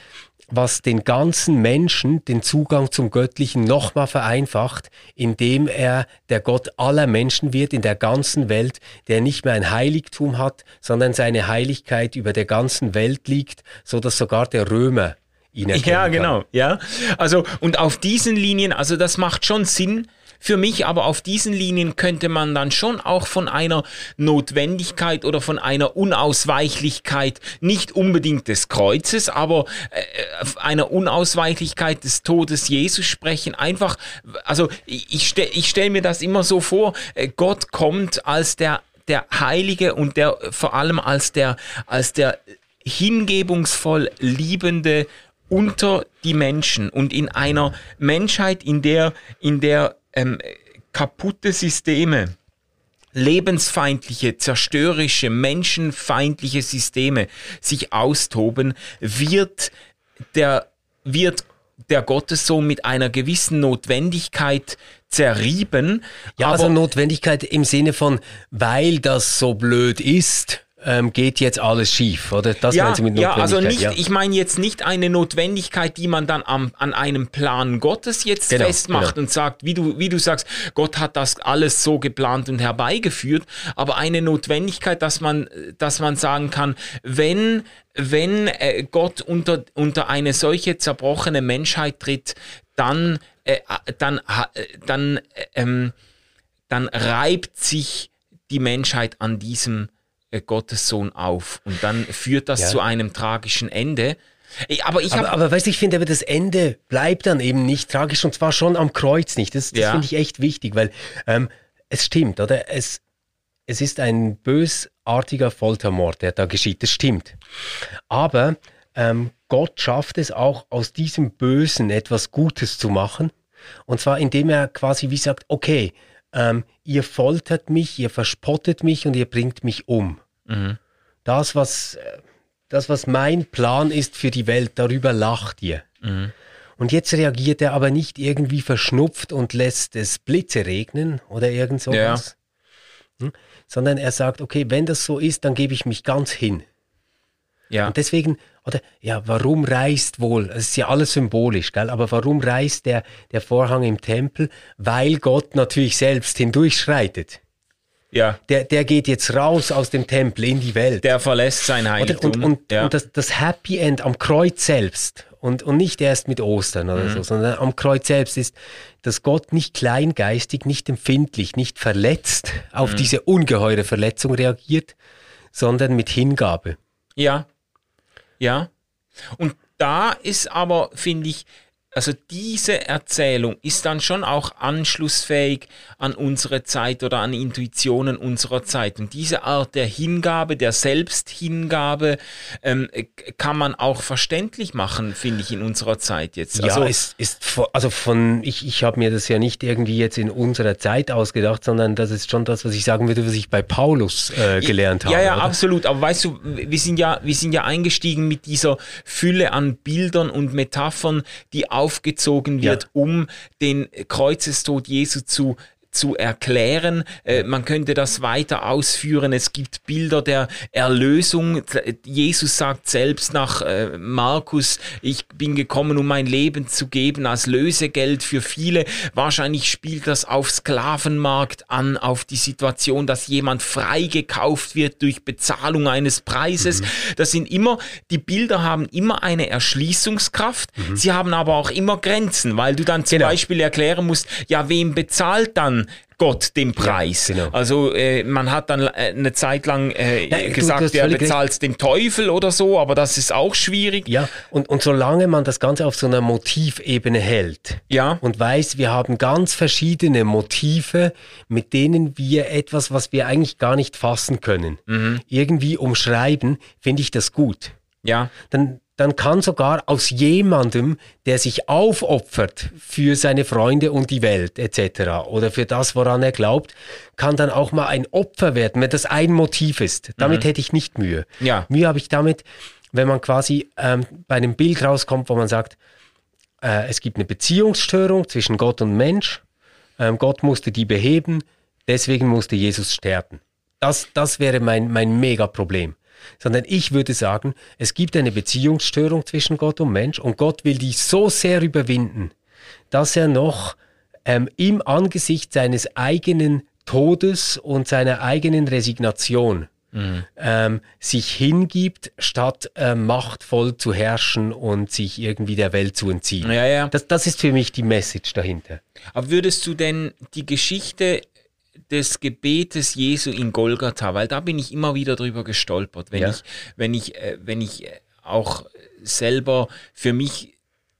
was den ganzen Menschen den Zugang zum Göttlichen nochmal vereinfacht, indem er der Gott aller Menschen wird in der ganzen Welt, der nicht mehr ein Heiligtum hat, sondern seine Heiligkeit über der ganzen Welt liegt, so dass sogar der Römer ihn erkennen Ja, kann. genau, ja. Also, und auf diesen Linien, also das macht schon Sinn, für mich, aber auf diesen Linien könnte man dann schon auch von einer Notwendigkeit oder von einer Unausweichlichkeit, nicht unbedingt des Kreuzes, aber äh, einer Unausweichlichkeit des Todes Jesus sprechen. Einfach, also ich, stelle ich stell mir das immer so vor, äh, Gott kommt als der, der Heilige und der vor allem als der, als der hingebungsvoll liebende unter die Menschen und in einer Menschheit, in der, in der ähm, kaputte Systeme, lebensfeindliche, zerstörerische, menschenfeindliche Systeme sich austoben, wird der, wird der Gottessohn mit einer gewissen Notwendigkeit zerrieben. Ja, also Notwendigkeit im Sinne von, weil das so blöd ist, ähm, geht jetzt alles schief, oder? Das ja, meinen Sie mit ja, also nicht, ich meine jetzt nicht eine Notwendigkeit, die man dann am, an einem Plan Gottes jetzt Genau, festmacht genau. und sagt, wie du, wie du sagst, Gott hat das alles so geplant und herbeigeführt, aber eine Notwendigkeit, dass man, dass man sagen kann, wenn, wenn äh, Gott unter, unter eine solche zerbrochene Menschheit tritt, dann, äh, dann, äh, dann, äh, ähm, dann reibt sich die Menschheit an diesem äh, Gottessohn auf und dann führt das Ja. zu einem tragischen Ende. Aber ich Aber, aber weißt ich finde aber das Ende bleibt dann eben nicht tragisch und zwar schon am Kreuz nicht. Das, das Ja. finde ich echt wichtig, weil ähm, es stimmt, oder? Es, es ist ein bösartiger Foltermord, der da geschieht. Das stimmt. Aber ähm, Gott schafft es auch aus diesem Bösen etwas Gutes zu machen. Und zwar indem er quasi wie sagt, okay, ähm, ihr foltert mich, ihr verspottet mich und ihr bringt mich um. Das, was, äh, das, was mein Plan ist für die Welt, darüber lacht ihr. Und jetzt reagiert er aber nicht irgendwie verschnupft und lässt es Blitze regnen oder irgend sowas. Hm? Sondern er sagt, okay, wenn das so ist, dann gebe ich mich ganz hin. ja, Und deswegen, oder ja, warum reißt wohl, es ist ja alles symbolisch, gell? aber warum reißt der, der Vorhang im Tempel? Weil Gott natürlich selbst hindurchschreitet. ja, Der, der geht jetzt raus aus dem Tempel in die Welt. der verlässt sein? Heiligtum. Und, und, ja. und das, das Happy End am Kreuz selbst und, und nicht erst mit Ostern oder Mhm. so, sondern am Kreuz selbst ist, dass Gott nicht kleingeistig, nicht empfindlich, nicht verletzt auf Mhm. diese ungeheure Verletzung reagiert, sondern mit Hingabe. Ja, ja. Und da ist aber, finde ich, also diese Erzählung ist dann schon auch anschlussfähig an unsere Zeit oder an Intuitionen unserer Zeit. Und diese Art der Hingabe, der Selbsthingabe, ähm, äh, kann man auch verständlich machen, finde ich, in unserer Zeit jetzt. ja, Also, es ist also von ich ich habe mir das ja nicht irgendwie jetzt in unserer Zeit ausgedacht, sondern das ist schon das, was ich sagen würde, was ich bei Paulus äh, gelernt habe. Ja, ja, oder? absolut. Aber weißt du, wir sind ja, wir sind ja eingestiegen mit dieser Fülle an Bildern und Metaphern, die aufgezogen wird, Ja. um den Kreuzestod Jesu zu zu erklären. Äh, man könnte das weiter ausführen. Es gibt Bilder der Erlösung. Jesus sagt selbst nach äh, Markus, ich bin gekommen, um mein Leben zu geben als Lösegeld für viele. Wahrscheinlich spielt das auf Sklavenmarkt an, auf die Situation, dass jemand freigekauft wird durch Bezahlung eines Preises. Das sind immer, die Bilder haben immer eine Erschließungskraft. Sie haben aber auch immer Grenzen, weil du dann zum Genau. Beispiel erklären musst, ja, wem bezahlt dann Gott den Preis. genau. Also äh, man hat dann äh, eine Zeit lang äh, Ja, du- du gesagt, er völlig recht. bezahlt den Teufel oder so, aber das ist auch schwierig. Ja, und, und solange man das Ganze auf so einer Motivebene hält Ja. und weiß, wir haben ganz verschiedene Motive, mit denen wir etwas, was wir eigentlich gar nicht fassen können, Mhm. irgendwie umschreiben, finde ich das gut. Ja. Dann, dann kann sogar aus jemandem, der sich aufopfert für seine Freunde und die Welt etc. oder für das, woran er glaubt, kann dann auch mal ein Opfer werden, wenn das ein Motiv ist. Damit hätte ich nicht Mühe. Ja. Mühe habe ich damit, wenn man quasi ähm, bei einem Bild rauskommt, wo man sagt, äh, es gibt eine Beziehungsstörung zwischen Gott und Mensch, ähm, Gott musste die beheben, deswegen musste Jesus sterben. Das, das wäre mein, mein Mega-Problem. Sondern ich würde sagen, es gibt eine Beziehungsstörung zwischen Gott und Mensch und Gott will die so sehr überwinden, dass er noch ähm, im Angesicht seines eigenen Todes und seiner eigenen Resignation mhm. ähm, sich hingibt, statt äh, machtvoll zu herrschen und sich irgendwie der Welt zu entziehen. Ja, ja. Das, das ist für mich die Message dahinter. Aber würdest du denn die Geschichte des Gebetes Jesu in Golgatha, weil da bin ich immer wieder drüber gestolpert, wenn Ja. ich, wenn ich, äh, wenn ich äh, auch selber für mich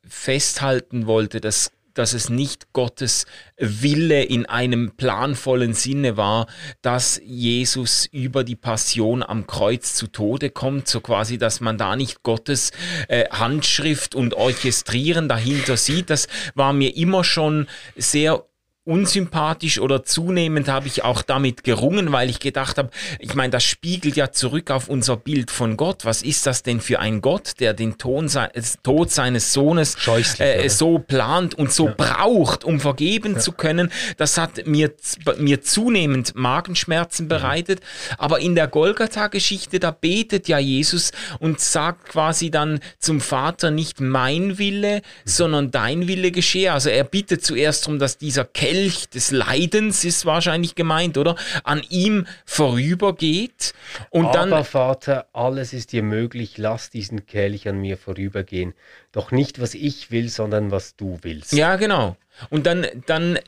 festhalten wollte, dass dass es nicht Gottes Wille in einem planvollen Sinne war, dass Jesus über die Passion am Kreuz zu Tode kommt, so quasi, dass man da nicht Gottes äh, Handschrift und Orchestrieren dahinter sieht. Das war mir immer schon sehr unsympathisch oder zunehmend habe ich auch damit gerungen, weil ich gedacht habe, ich meine, das spiegelt ja zurück auf unser Bild von Gott. Was ist das denn für ein Gott, der den Ton se Tod seines Sohnes äh, so plant und so braucht, um vergeben zu können? Das hat mir, mir zunehmend Magenschmerzen bereitet. Aber in der Golgatha-Geschichte, da betet ja Jesus und sagt quasi dann zum Vater, nicht mein Wille, sondern dein Wille geschehe. Also er bittet zuerst darum, dass dieser Kelch des Leidens, ist wahrscheinlich gemeint, oder? An ihm vorübergeht. Und dann Aber Vater, alles ist dir möglich, lass diesen Kelch an mir vorübergehen. Doch nicht, was ich will, sondern was du willst. Ja, genau. Und dann, dann,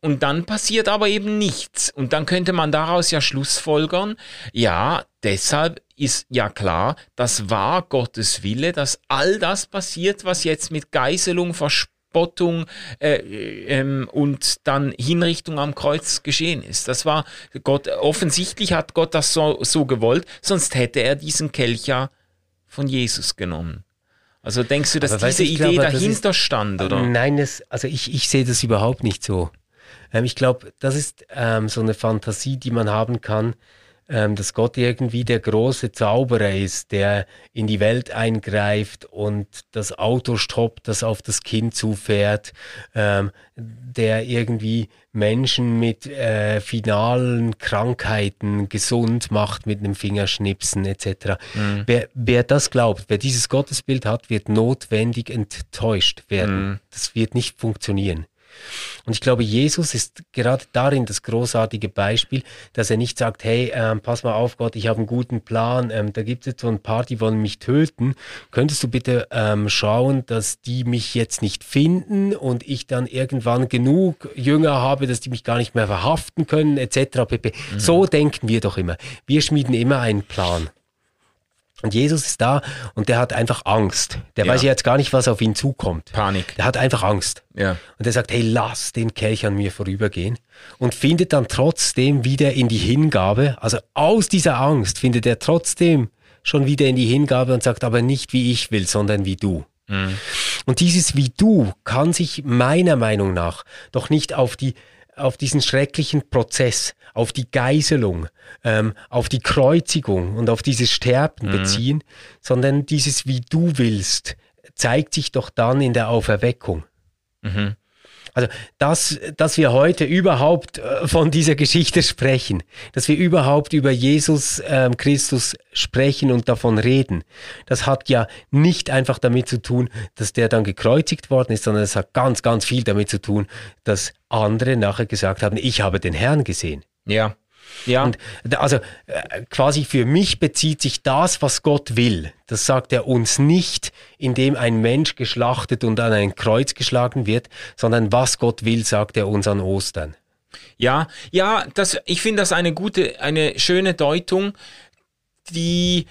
und dann passiert aber eben nichts. Und dann könnte man daraus ja Schlussfolgern, ja, deshalb ist ja klar, das war Gottes Wille, dass all das passiert, was jetzt mit Geiselung, Verspottung äh, ähm, und dann Hinrichtung am Kreuz geschehen ist. Das war Gott, offensichtlich hat Gott das so, so gewollt, sonst hätte er diesen Kelch ja von Jesus genommen. Also denkst du, dass Aber diese Idee glaube, dahinter ist- stand, oder? Nein, das, also ich, ich sehe das überhaupt nicht so. Ähm, ich glaube, das ist ähm, so eine Fantasie, die man haben kann, ähm, dass Gott irgendwie der große Zauberer ist, der in die Welt eingreift und das Auto stoppt, das auf das Kind zufährt, ähm, der irgendwie Menschen mit äh, finalen Krankheiten gesund macht mit einem Fingerschnipsen etc. Wer, wer das glaubt, wer dieses Gottesbild hat, wird notwendig enttäuscht werden. Das wird nicht funktionieren. Und ich glaube, Jesus ist gerade darin das großartige Beispiel, dass er nicht sagt, hey, ähm, pass mal auf, Gott, ich habe einen guten Plan, ähm, da gibt es jetzt so ein paar, die wollen mich töten. Könntest du bitte ähm, schauen, dass die mich jetzt nicht finden und ich dann irgendwann genug Jünger habe, dass die mich gar nicht mehr verhaften können, etc. pp. So denken wir doch immer. Wir schmieden immer einen Plan. Und Jesus ist da und der hat einfach Angst. Der Ja. weiß ja jetzt gar nicht, was auf ihn zukommt. Panik. Der hat einfach Angst. Ja. Und er sagt, hey, lass den Kelch an mir vorübergehen. Und findet dann trotzdem wieder in die Hingabe, also aus dieser Angst findet er trotzdem schon wieder in die Hingabe und sagt, aber nicht wie ich will, sondern wie du. Und dieses wie du kann sich meiner Meinung nach doch nicht auf die auf diesen schrecklichen Prozess, auf die Geiselung, ähm, auf die Kreuzigung und auf dieses Sterben beziehen, sondern dieses wie du willst zeigt sich doch dann in der Auferweckung. Also, dass, dass wir heute überhaupt äh, von dieser Geschichte sprechen, dass wir überhaupt über Jesus ähm, Christus sprechen und davon reden, das hat ja nicht einfach damit zu tun, dass der dann gekreuzigt worden ist, sondern es hat ganz, ganz viel damit zu tun, dass andere nachher gesagt haben, ich habe den Herrn gesehen. Ja. Ja. Und also äh, quasi für mich bezieht sich das, was Gott will. Das sagt er uns nicht, indem ein Mensch geschlachtet und an ein Kreuz geschlagen wird, sondern was Gott will, sagt er uns an Ostern. Ja, ja, das, ich finde das eine gute, eine schöne Deutung, die,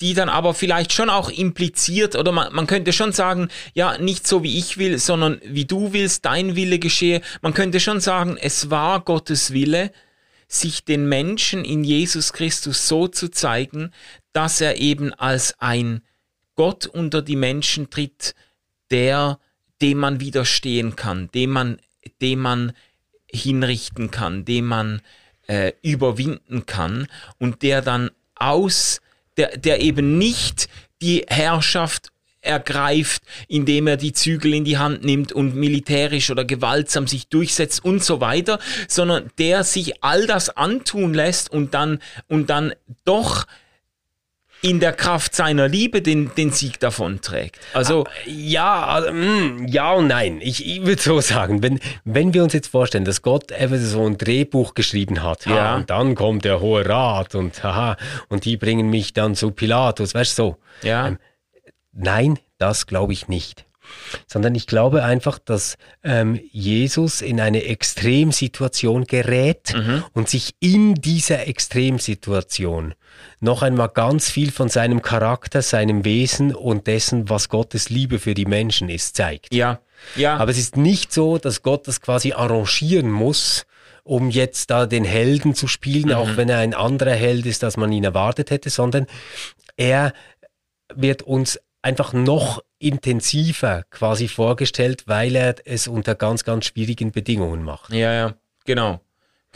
die dann aber vielleicht schon auch impliziert, oder man, man könnte schon sagen, ja, nicht so wie ich will, sondern wie du willst, dein Wille geschehe. Man könnte schon sagen, es war Gottes Wille, sich den Menschen in Jesus Christus so zu zeigen, dass er eben als ein Gott unter die Menschen tritt, der, dem man widerstehen kann, dem man, dem man hinrichten kann, dem man äh, überwinden kann und der dann aus, der, der eben nicht die Herrschaft ergreift, indem er die Zügel in die Hand nimmt und militärisch oder gewaltsam sich durchsetzt und so weiter, sondern der sich all das antun lässt und dann, und dann doch in der Kraft seiner Liebe den, den Sieg davonträgt. Also ah, ja, also, mm, ja und nein. Ich, ich würde so sagen, wenn, wenn wir uns jetzt vorstellen, dass Gott einfach so ein Drehbuch geschrieben hat, ja. Ha, und dann kommt der Hohe Rat und haha, und die bringen mich dann zu Pilatus, weißt du so. Ja. Ähm, nein, das glaube ich nicht sondern ich glaube einfach, dass ähm, Jesus in eine Extremsituation gerät mhm. und sich in dieser Extremsituation noch einmal ganz viel von seinem Charakter, seinem Wesen und dessen, was Gottes Liebe für die Menschen ist, zeigt. Ja, ja. Aber es ist nicht so, dass Gott das quasi arrangieren muss, um jetzt da den Helden zu spielen, mhm. auch wenn er ein anderer Held ist, als man ihn erwartet hätte, sondern er wird uns einfach noch intensiver quasi vorgestellt, weil er es unter ganz, ganz schwierigen Bedingungen macht. Ja, ja, genau.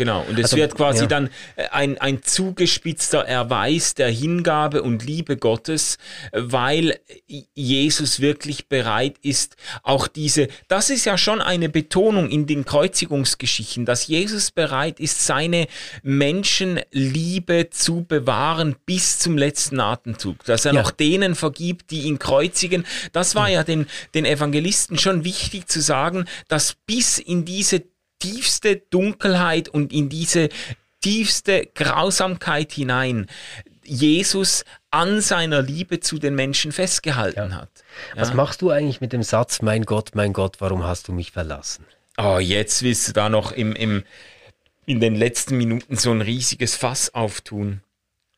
Genau, und es also, wird quasi ja. dann äh, ein, ein zugespitzter Erweis der Hingabe und Liebe Gottes, weil Jesus wirklich bereit ist, auch diese, das ist ja schon eine Betonung in den Kreuzigungsgeschichten, dass Jesus bereit ist, seine Menschenliebe zu bewahren bis zum letzten Atemzug, dass er ja. noch denen vergibt, die ihn kreuzigen. Das war ja den, den Evangelisten schon wichtig zu sagen, dass bis in diese tiefste Dunkelheit und in diese tiefste Grausamkeit hinein Jesus an seiner Liebe zu den Menschen festgehalten ja. hat. Ja. Was machst du eigentlich mit dem Satz, mein Gott, mein Gott, warum hast du mich verlassen? Oh, jetzt willst du da noch im, im, in den letzten Minuten so ein riesiges Fass auftun.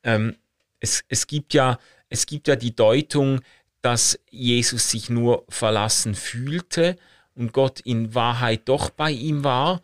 Ähm, es, es, gibt ja, es gibt ja die Deutung, dass Jesus sich nur verlassen fühlte und Gott in Wahrheit doch bei ihm war.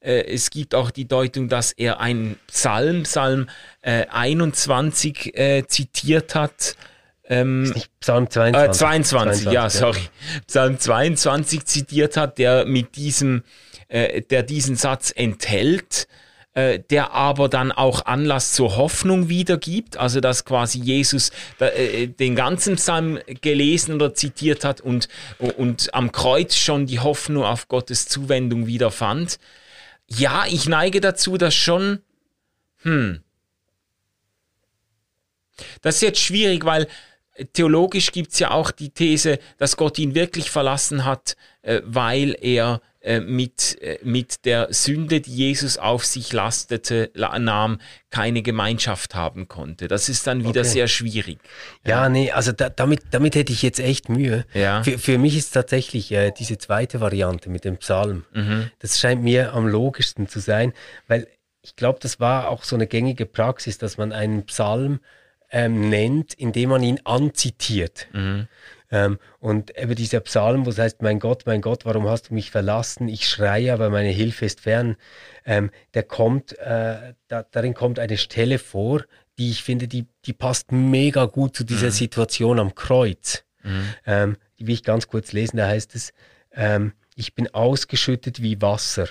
Äh, es gibt auch die Deutung, dass er einen Psalm, Psalm äh, 21 äh, zitiert hat. Ähm, Psalm 22. Äh, 22, 22, ja, sorry. Psalm 22 zitiert hat, der mit diesem, äh, der diesen Satz enthält. Äh, der aber dann auch Anlass zur Hoffnung wiedergibt, also dass quasi Jesus äh, den ganzen Psalm gelesen oder zitiert hat und, und am Kreuz schon die Hoffnung auf Gottes Zuwendung wiederfand. Ja, ich neige dazu, dass schon, hm, das ist jetzt schwierig, weil theologisch gibt es ja auch die These, dass Gott ihn wirklich verlassen hat, äh, weil er äh, mit, äh, mit der Sünde, die Jesus auf sich lastete, nahm, keine Gemeinschaft haben konnte. Das ist dann wieder okay. sehr schwierig. Ja, ja, nee, also da, damit, damit hätte ich jetzt echt Mühe. Ja. Für, für mich ist tatsächlich äh, diese zweite Variante mit dem Psalm, mhm. das scheint mir am logischsten zu sein, weil ich glaube, das war auch so eine gängige Praxis, dass man einen Psalm ähm, nennt, indem man ihn anzitiert. Mhm. Ähm, und eben dieser Psalm, wo es heißt, mein Gott, mein Gott, warum hast du mich verlassen? Ich schreie, aber meine Hilfe ist fern. Ähm, der kommt, äh, da, darin kommt eine Stelle vor, die ich finde, die, die passt mega gut zu dieser mhm. Situation am Kreuz. Mhm. Ähm, die will ich ganz kurz lesen. Da heißt es, ähm, ich bin ausgeschüttet wie Wasser.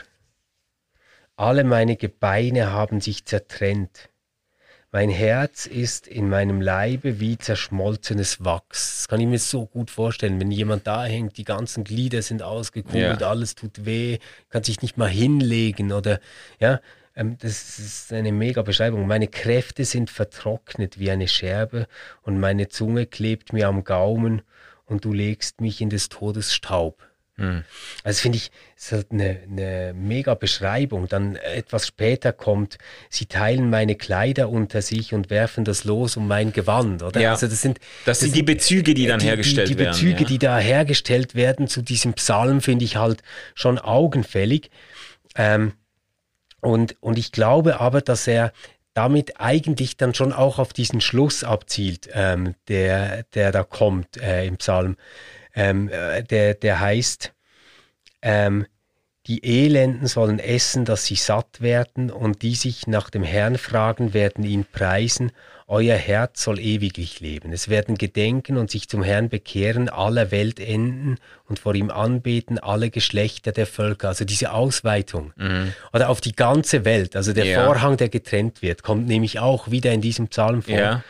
Alle meine Gebeine haben sich zertrennt. Mein Herz ist in meinem Leibe wie zerschmolzenes Wachs. Das kann ich mir so gut vorstellen, wenn jemand da hängt, die ganzen Glieder sind ausgekugelt, ja. alles tut weh, kann sich nicht mal hinlegen oder ja, ähm, das ist eine mega Beschreibung. Meine Kräfte sind vertrocknet wie eine Scherbe und meine Zunge klebt mir am Gaumen und du legst mich in des Todes Staub. Hm. Also finde ich, ist halt eine, eine mega Beschreibung. Dann etwas später kommt, sie teilen meine Kleider unter sich und werfen das los um mein Gewand, oder? Ja. Also das sind, das, das sind die Bezüge, die dann die, hergestellt die, die werden. Die Bezüge, ja. die da hergestellt werden zu diesem Psalm, finde ich halt schon augenfällig. Ähm, und, und ich glaube aber, dass er damit eigentlich dann schon auch auf diesen Schluss abzielt, ähm, der, der da kommt äh, im Psalm ähm, äh, der, der heißt, ähm, die Elenden sollen essen, dass sie satt werden, und die sich nach dem Herrn fragen, werden ihn preisen. Euer Herz soll ewiglich leben. Es werden gedenken und sich zum Herrn bekehren, aller Welt enden und vor ihm anbeten, alle Geschlechter der Völker. Also diese Ausweitung. Mhm. Oder auf die ganze Welt. Also der ja. Vorhang, der getrennt wird, kommt nämlich auch wieder in diesem Psalm vor. Ja.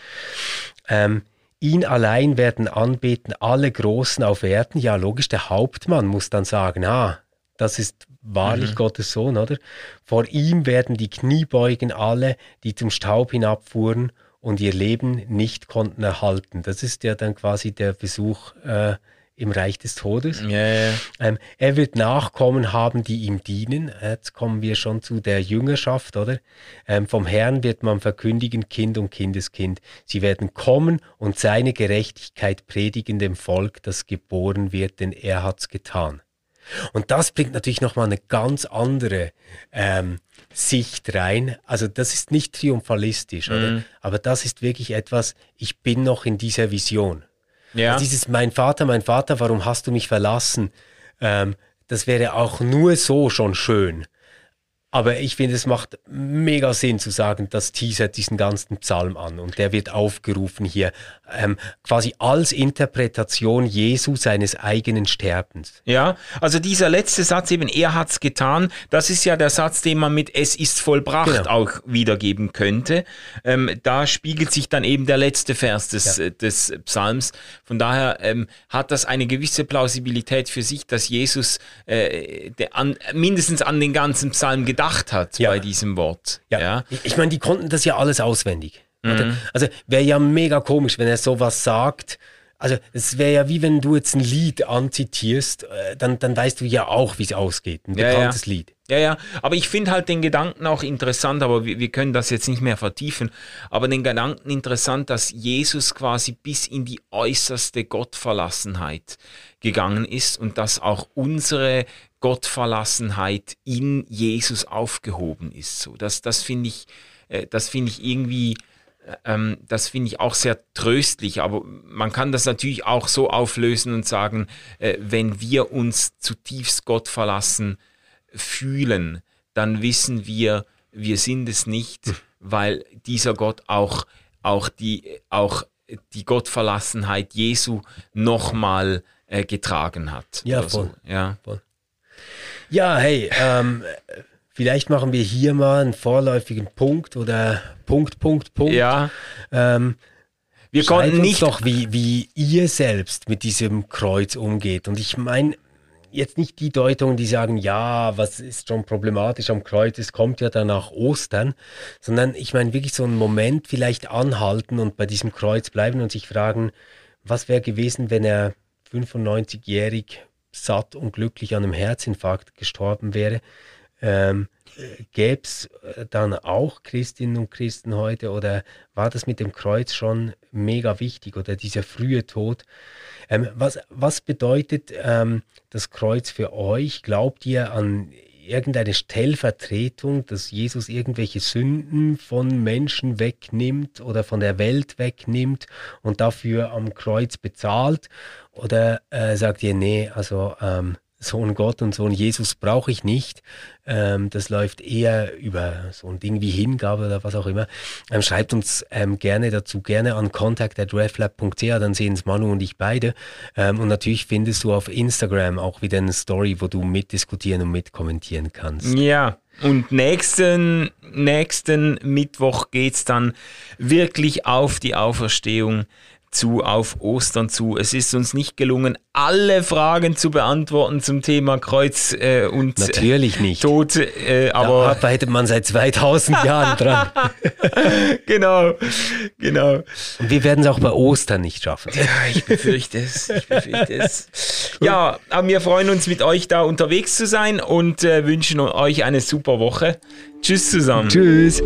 Ähm, Ihn allein werden anbeten alle Großen auf Erden. Ja, logisch, der Hauptmann muss dann sagen, ah, das ist wahrlich mhm. Gottes Sohn, oder? Vor ihm werden die Knie beugen alle, die zum Staub hinabfuhren und ihr Leben nicht konnten erhalten. Das ist ja dann quasi der Besuch äh, im Reich des Todes. Ja. Ähm, er wird Nachkommen haben, die ihm dienen. Jetzt kommen wir schon zu der Jüngerschaft, oder? Ähm, vom Herrn wird man verkündigen, Kind und Kindeskind. Sie werden kommen und seine Gerechtigkeit predigen dem Volk, das geboren wird, denn er hat's getan. Und das bringt natürlich nochmal eine ganz andere ähm, Sicht rein. Also das ist nicht triumphalistisch, mhm. aber das ist wirklich etwas, ich bin noch in dieser Vision. Ja. Also dieses Mein Vater, mein Vater, warum hast du mich verlassen? Ähm, das wäre auch nur so schon schön. Aber ich finde, es macht mega Sinn zu sagen, das teasert diesen ganzen Psalm an und der wird aufgerufen hier ähm, quasi als Interpretation Jesu seines eigenen Sterbens. Ja, also dieser letzte Satz eben, er hat's getan, das ist ja der Satz, den man mit es ist vollbracht genau. auch wiedergeben könnte. Ähm, da spiegelt sich dann eben der letzte Vers des, ja. des Psalms. Von daher ähm, hat das eine gewisse Plausibilität für sich, dass Jesus äh, an, mindestens an den ganzen Psalm gedacht gedacht hat ja. bei diesem Wort. Ja. ja. Ich meine, die konnten das ja alles auswendig. Mhm. Also wäre ja mega komisch, wenn er sowas sagt. Also es wäre ja wie wenn du jetzt ein Lied anzitierst, äh, dann, dann weißt du ja auch, wie es ausgeht. Ein bekanntes ja, ja. Lied. Ja, ja, aber ich finde halt den Gedanken auch interessant, aber wir, wir, können das jetzt nicht mehr vertiefen, aber den Gedanken interessant, dass Jesus quasi bis in die äußerste Gottverlassenheit gegangen ist und dass auch unsere Gottverlassenheit in Jesus aufgehoben ist. So, das, das finde ich, äh, das finde ich irgendwie, ähm, das finde ich auch sehr tröstlich. Aber man kann das natürlich auch so auflösen und sagen, äh, wenn wir uns zutiefst Gott verlassen fühlen, dann wissen wir, wir sind es nicht, hm. weil dieser Gott auch, auch die, auch die Gottverlassenheit Jesu nochmal äh, getragen hat. Ja, voll. So. Ja, voll. Ja, hey, ähm, vielleicht machen wir hier mal einen vorläufigen Punkt oder Punkt, Punkt, Punkt. Ja. Ähm, wir konnten nicht doch, wie, wie ihr selbst mit diesem Kreuz umgeht. Und ich meine jetzt nicht die Deutungen, die sagen, ja, was ist schon problematisch am Kreuz, es kommt ja dann nach Ostern, sondern ich meine wirklich so einen Moment vielleicht anhalten und bei diesem Kreuz bleiben und sich fragen, was wäre gewesen, wenn er 95-jährig satt und glücklich an einem Herzinfarkt gestorben wäre, ähm, gäbe es äh, dann auch Christinnen und Christen heute oder war das mit dem Kreuz schon mega wichtig oder dieser frühe Tod? Ähm, was, was bedeutet ähm, das Kreuz für euch? Glaubt ihr an irgendeine Stellvertretung, dass Jesus irgendwelche Sünden von Menschen wegnimmt oder von der Welt wegnimmt und dafür am Kreuz bezahlt? Oder äh, sagt ihr, nee, also ähm, Sohn Gott und Sohn Jesus brauche ich nicht. Ähm, das läuft eher über so ein Ding wie Hingabe oder was auch immer. Ähm, schreibt uns ähm, gerne dazu, gerne an contact.reflab.ch, dann sehen es Manu und ich beide. Ähm, und natürlich findest du auf Instagram auch wieder eine Story, wo du mitdiskutieren und mitkommentieren kannst. Ja, und nächsten, nächsten Mittwoch geht's dann wirklich auf die Auferstehung zu, auf Ostern zu. Es ist uns nicht gelungen, alle Fragen zu beantworten zum Thema Kreuz äh, und Natürlich nicht. Tod. Äh, aber da arbeitet man seit 2000 Jahren dran. genau, genau. Und wir werden es auch bei Ostern nicht schaffen. Ja, ich befürchte es. Ich befürchte es. ja, aber wir freuen uns, mit euch da unterwegs zu sein und äh, wünschen euch eine super Woche. Tschüss zusammen. Tschüss.